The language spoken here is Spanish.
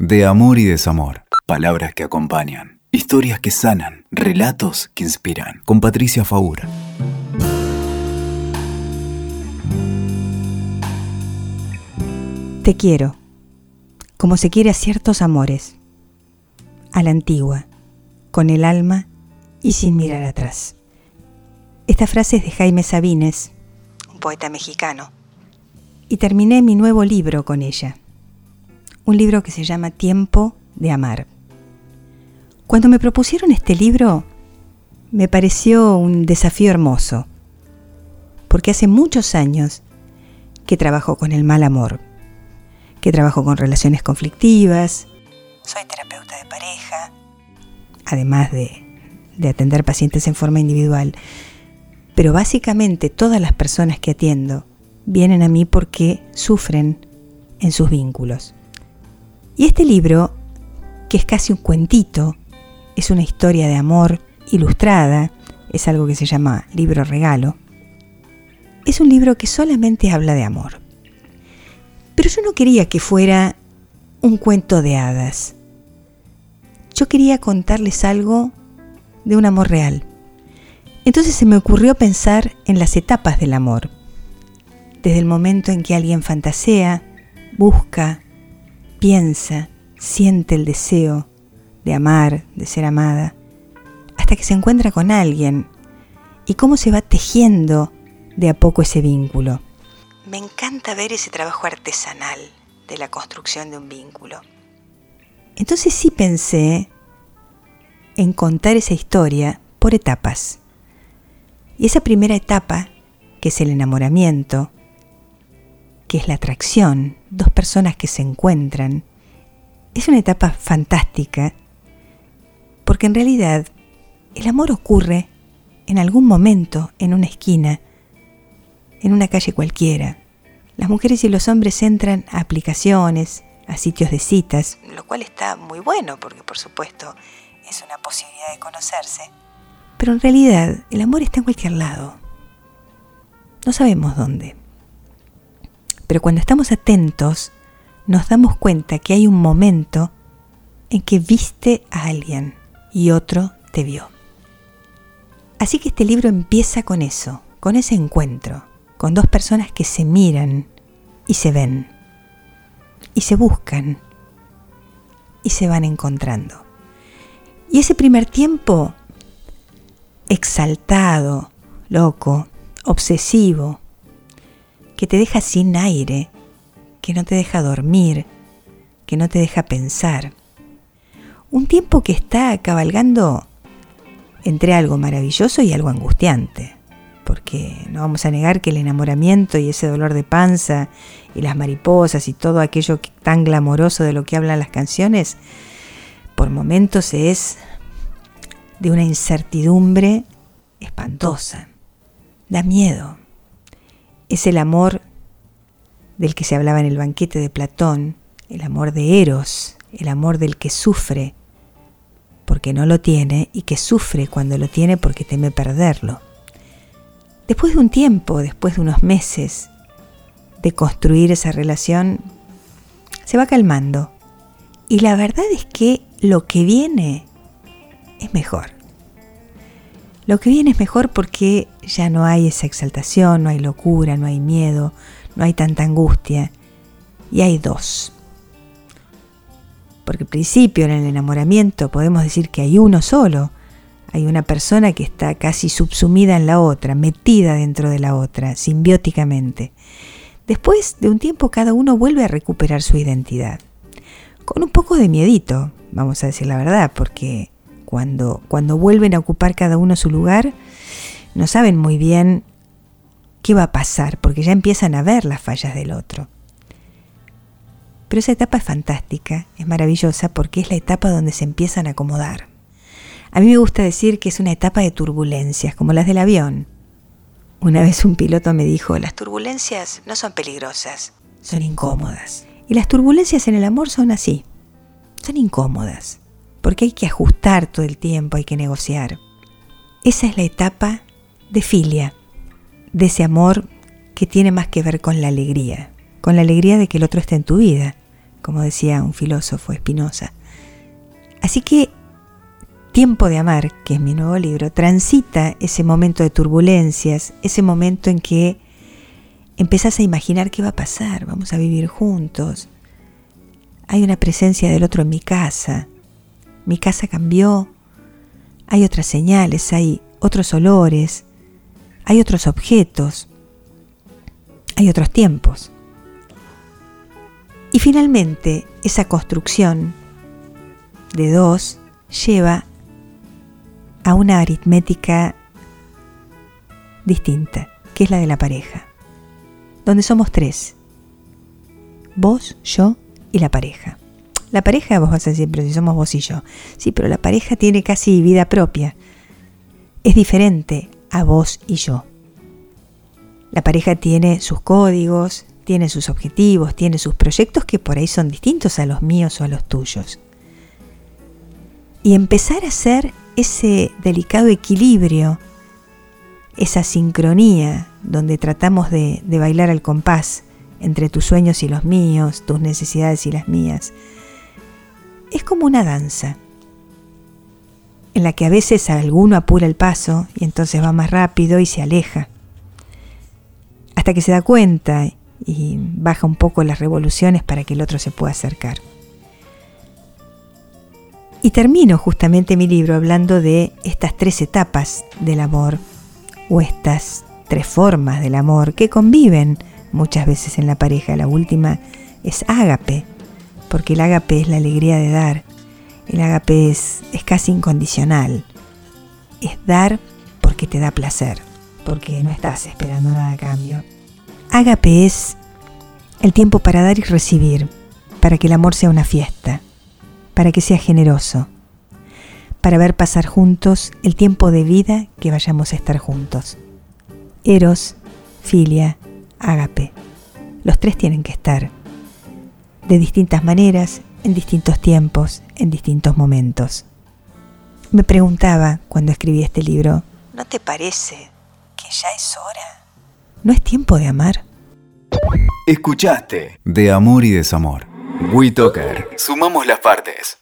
De amor y desamor. Palabras que acompañan. Historias que sanan. Relatos que inspiran. Con Patricia Faura. Te quiero, como se quiere a ciertos amores, a la antigua, con el alma y sin mirar atrás. Esta frase es de Jaime Sabines, un poeta mexicano, y terminé mi nuevo libro con ella, un libro que se llama Tiempo de Amar. Cuando me propusieron este libro, me pareció un desafío hermoso, porque hace muchos años que trabajo con el mal amor que trabajo con relaciones conflictivas, soy terapeuta de pareja, además de, de atender pacientes en forma individual. Pero básicamente todas las personas que atiendo vienen a mí porque sufren en sus vínculos. Y este libro, que es casi un cuentito, es una historia de amor ilustrada, es algo que se llama libro regalo, es un libro que solamente habla de amor. Pero yo no quería que fuera un cuento de hadas. Yo quería contarles algo de un amor real. Entonces se me ocurrió pensar en las etapas del amor. Desde el momento en que alguien fantasea, busca, piensa, siente el deseo de amar, de ser amada, hasta que se encuentra con alguien y cómo se va tejiendo de a poco ese vínculo. Me encanta ver ese trabajo artesanal de la construcción de un vínculo. Entonces sí pensé en contar esa historia por etapas. Y esa primera etapa, que es el enamoramiento, que es la atracción, dos personas que se encuentran, es una etapa fantástica porque en realidad el amor ocurre en algún momento en una esquina en una calle cualquiera. Las mujeres y los hombres entran a aplicaciones, a sitios de citas, lo cual está muy bueno porque por supuesto es una posibilidad de conocerse. Pero en realidad el amor está en cualquier lado. No sabemos dónde. Pero cuando estamos atentos, nos damos cuenta que hay un momento en que viste a alguien y otro te vio. Así que este libro empieza con eso, con ese encuentro con dos personas que se miran y se ven, y se buscan, y se van encontrando. Y ese primer tiempo, exaltado, loco, obsesivo, que te deja sin aire, que no te deja dormir, que no te deja pensar. Un tiempo que está cabalgando entre algo maravilloso y algo angustiante porque no vamos a negar que el enamoramiento y ese dolor de panza y las mariposas y todo aquello tan glamoroso de lo que hablan las canciones, por momentos es de una incertidumbre espantosa, da miedo. Es el amor del que se hablaba en el banquete de Platón, el amor de Eros, el amor del que sufre porque no lo tiene y que sufre cuando lo tiene porque teme perderlo. Después de un tiempo, después de unos meses de construir esa relación, se va calmando. Y la verdad es que lo que viene es mejor. Lo que viene es mejor porque ya no hay esa exaltación, no hay locura, no hay miedo, no hay tanta angustia. Y hay dos. Porque al principio en el enamoramiento podemos decir que hay uno solo, hay una persona que está casi subsumida en la otra, metida dentro de la otra, simbióticamente. Después de un tiempo cada uno vuelve a recuperar su identidad. Con un poco de miedito, vamos a decir la verdad, porque cuando, cuando vuelven a ocupar cada uno su lugar, no saben muy bien qué va a pasar, porque ya empiezan a ver las fallas del otro. Pero esa etapa es fantástica, es maravillosa, porque es la etapa donde se empiezan a acomodar. A mí me gusta decir que es una etapa de turbulencias, como las del avión. Una vez un piloto me dijo, las turbulencias no son peligrosas, son incómodas. Y las turbulencias en el amor son así, son incómodas, porque hay que ajustar todo el tiempo, hay que negociar. Esa es la etapa de filia, de ese amor que tiene más que ver con la alegría, con la alegría de que el otro esté en tu vida, como decía un filósofo Espinosa. Así que Tiempo de Amar, que es mi nuevo libro, transita ese momento de turbulencias, ese momento en que empezás a imaginar qué va a pasar, vamos a vivir juntos, hay una presencia del otro en mi casa, mi casa cambió, hay otras señales, hay otros olores, hay otros objetos, hay otros tiempos. Y finalmente, esa construcción de dos lleva a una aritmética distinta, que es la de la pareja, donde somos tres, vos, yo y la pareja. La pareja, vos vas a decir, pero si somos vos y yo. Sí, pero la pareja tiene casi vida propia. Es diferente a vos y yo. La pareja tiene sus códigos, tiene sus objetivos, tiene sus proyectos que por ahí son distintos a los míos o a los tuyos. Y empezar a hacer ese delicado equilibrio, esa sincronía donde tratamos de, bailar al compás entre tus sueños y los míos, tus necesidades y las mías, es como una danza en la que a veces alguno apura el paso y entonces va más rápido y se aleja, hasta que se da cuenta y baja un poco las revoluciones para que el otro se pueda acercar. Y termino justamente mi libro hablando de estas tres etapas del amor, o estas tres formas del amor que conviven muchas veces en la pareja. La última es ágape, porque el ágape es la alegría de dar. El ágape es, es casi incondicional. Es dar porque te da placer, porque no estás esperando nada a cambio. Ágape es el tiempo para dar y recibir, para que el amor sea una fiesta para que sea generoso, para ver pasar juntos el tiempo de vida que vayamos a estar juntos. Eros, filia, ágape. Los tres tienen que estar, de distintas maneras, en distintos tiempos, en distintos momentos. Me preguntaba cuando escribí este libro, ¿no te parece que ya es hora? ¿No es tiempo de amar? Escuchaste De Amor y Desamor. WeToker. Sumamos las partes.